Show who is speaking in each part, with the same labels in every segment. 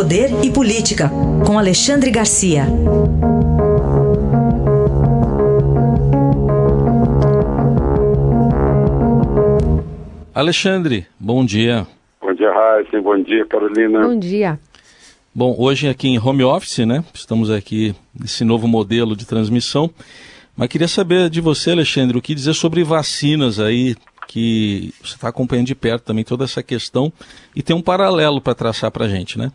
Speaker 1: Poder e Política, com Alexandre Garcia.
Speaker 2: Alexandre, bom dia.
Speaker 3: Bom dia, Raíssa. Bom dia, Carolina.
Speaker 4: Bom dia.
Speaker 2: Bom, hoje aqui em home office, né? Estamos aqui nesse novo modelo de transmissão. Mas queria saber de você, Alexandre, o que dizer sobre vacinas aí, que você está acompanhando de perto também toda essa questão e tem um paralelo para traçar para a gente, né?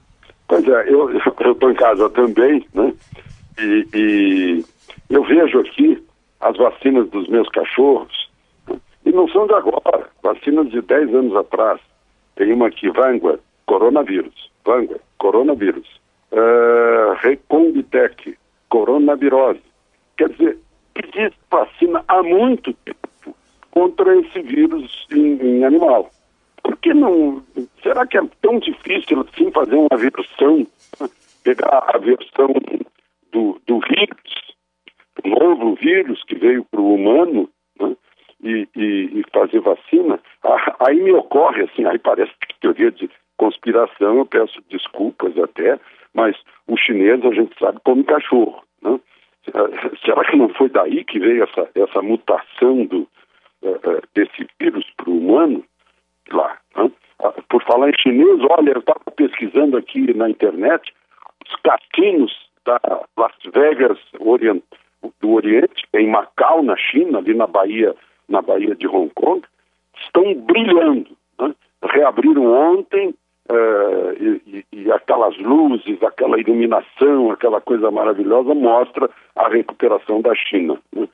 Speaker 3: Pois é, eu estou em casa também, né? E, e, eu vejo aqui as vacinas dos meus cachorros, né? e não são de agora, vacinas de 10 anos atrás. Tem uma aqui, Vanguard, coronavírus. Vanguard, coronavírus. Uh, Recombitec, coronavirose. Quer dizer, existe vacina há muito tempo contra esse vírus em, em animal. Por que não? Será que é tão difícil assim fazer uma versão, pegar a versão do, do vírus, o novo vírus que veio para o humano, né? e, e, e, fazer vacina? Ah, aí me ocorre assim, aí parece teoria de conspiração, eu peço desculpas até, mas o chinês a gente sabe come cachorro, né? Será que não foi daí que veio essa, essa mutação do, uh, desse vírus para o humano? Por falar em chinês, olha, eu estava pesquisando aqui na internet, os cassinos da Las Vegas Orient, do Oriente, em Macau, na China, ali na Bahia, na Bahia de Hong Kong, estão brilhando. Né? Reabriram ontem Uh, e, e, aquelas luzes, aquela iluminação, aquela coisa maravilhosa mostra a recuperação da China. Né?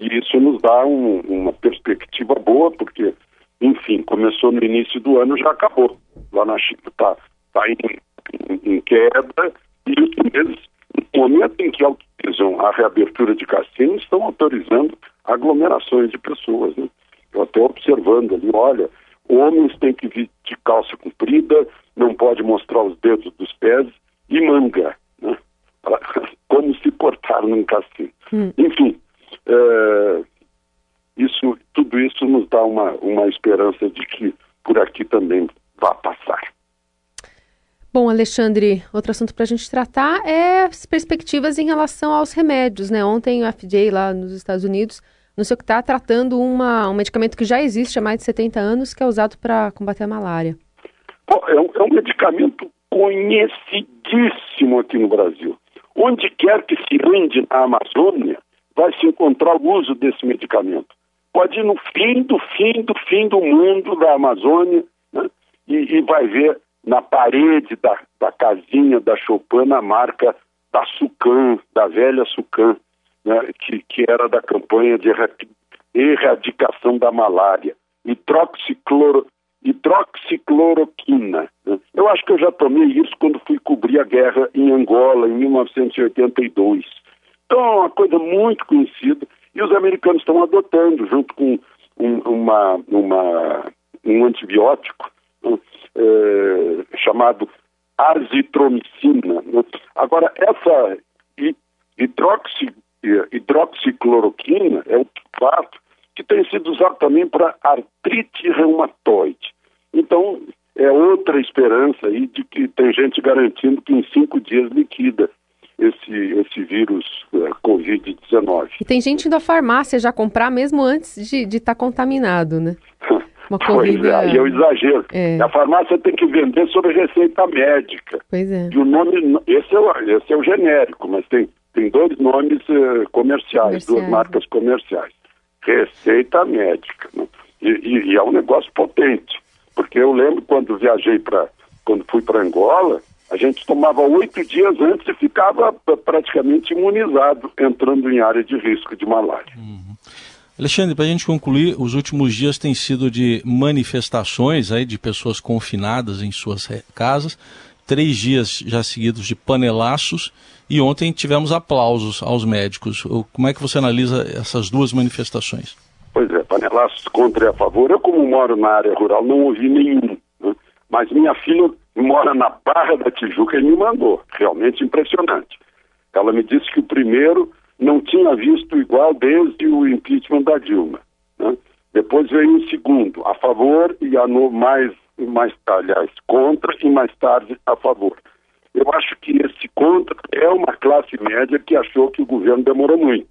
Speaker 3: E isso nos dá um, uma perspectiva boa, porque, enfim, começou no início do ano já acabou. Lá na China está tá em, em, queda e os chineses, no momento em que autorizam a reabertura de cassinos, estão autorizando aglomerações de pessoas. Né? Eu até observando ali, olha, Homens têm que vir de calça comprida, não pode mostrar os dedos dos pés e manga, né? como se portar num cassino. Hum. Enfim, é, isso, tudo isso nos dá uma, uma esperança de que por aqui também vá passar.
Speaker 4: Bom, Alexandre, outro assunto para a gente tratar é as perspectivas em relação aos remédios. Né? Ontem o FDA lá nos Estados Unidos no seu que está tratando uma, um medicamento que já existe há mais de 70 anos, que é usado para combater a malária.
Speaker 3: É um, é um medicamento conhecidíssimo aqui no Brasil. Onde quer que se ande na Amazônia, vai se encontrar o uso desse medicamento. Pode ir no fim do fim do fim do mundo da Amazônia né? e, e, vai ver na parede da, da casinha da Chopin a marca da Sucan, da velha Sucan né, que, que era da campanha de erradicação da malária, hidroxicloro, hidroxicloroquina. Né? Eu acho que eu já tomei isso quando fui cobrir a guerra em Angola, em 1982. Então é uma coisa muito conhecida e os americanos estão adotando, junto com um, uma, uma, um antibiótico né, é, chamado azitromicina. Né? Agora, essa hidroxi, hidroxicloroquina é um fato que tem sido usado também para artrite reumatoide. Então, é outra esperança aí de que tem gente garantindo que em cinco dias liquida esse, esse vírus é, Covid-19.
Speaker 4: E tem gente indo à farmácia já comprar mesmo antes de estar tá contaminado, né?
Speaker 3: Uma corrida... Pois é, e eu exagero. É. A farmácia tem que vender sob receita médica.
Speaker 4: Pois é.
Speaker 3: E o nome, esse é o, esse é o genérico, mas tem tem dois nomes uh, comerciais, duas marcas comerciais. Receita médica. Né? E, e, e, é um negócio potente. Porque eu lembro quando viajei para. quando fui para Angola, a gente tomava oito dias antes e ficava praticamente imunizado, entrando em área de risco de malária. Uhum.
Speaker 2: Alexandre, para a gente concluir, os últimos dias têm sido de manifestações aí de pessoas confinadas em suas casas, três dias já seguidos de panelaços e ontem tivemos aplausos aos médicos. Como é que você analisa essas duas manifestações?
Speaker 3: Pois é, panelaços contra e a favor. Eu, como moro na área rural, não ouvi nenhum. Né? Mas minha filha mora na Barra da Tijuca e me mandou. Realmente impressionante. Ela me disse que o primeiro não tinha visto igual desde o impeachment da Dilma. Né? Depois veio o segundo, a favor e a no, mais, mais aliás, contra e mais tarde a favor. eu acho que esse contra é uma classe média que achou que o governo demorou muito,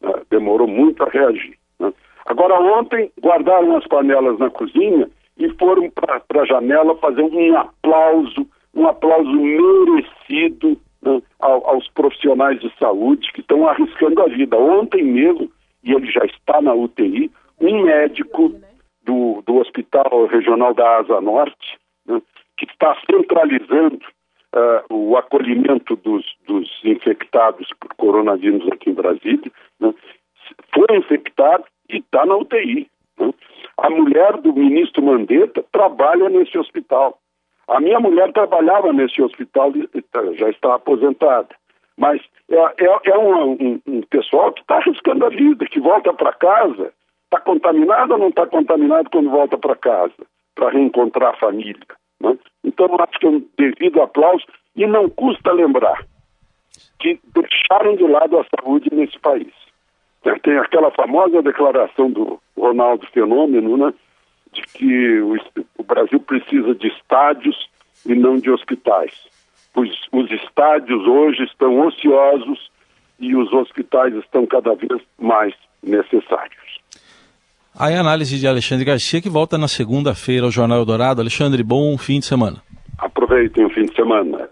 Speaker 3: né? demorou muito a reagir. Né? Agora, ontem, guardaram as panelas na cozinha e foram para a janela fazer um aplauso, um aplauso merecido né, aos profissionais de saúde que estão arriscando a vida. Ontem mesmo, e ele já está na UTI, um médico do, do Hospital Regional da Asa Norte, né, que está centralizando uh, o acolhimento dos, dos, infectados por coronavírus aqui em Brasília, né, foi infectado e está na UTI. Né. A mulher do ministro Mandetta trabalha nesse hospital. A minha mulher trabalhava nesse hospital, já está aposentada. Mas é, é, é um, um, um, pessoal que está arriscando a vida, que volta para casa, está contaminado ou não está contaminado quando volta para casa, para reencontrar a família. Né? Então, acho que é um devido aplauso, e não custa lembrar que deixaram de lado a saúde nesse país. Tem aquela famosa declaração do Ronaldo Fenômeno, né? de que o, o Brasil precisa de estádios e não de hospitais. Os, os estádios hoje estão ociosos e os hospitais estão cada vez mais necessários.
Speaker 2: Aí a análise de Alexandre Garcia, que volta na segunda-feira ao Jornal Eldorado. Alexandre, bom fim de semana.
Speaker 3: Aproveitem o fim de semana.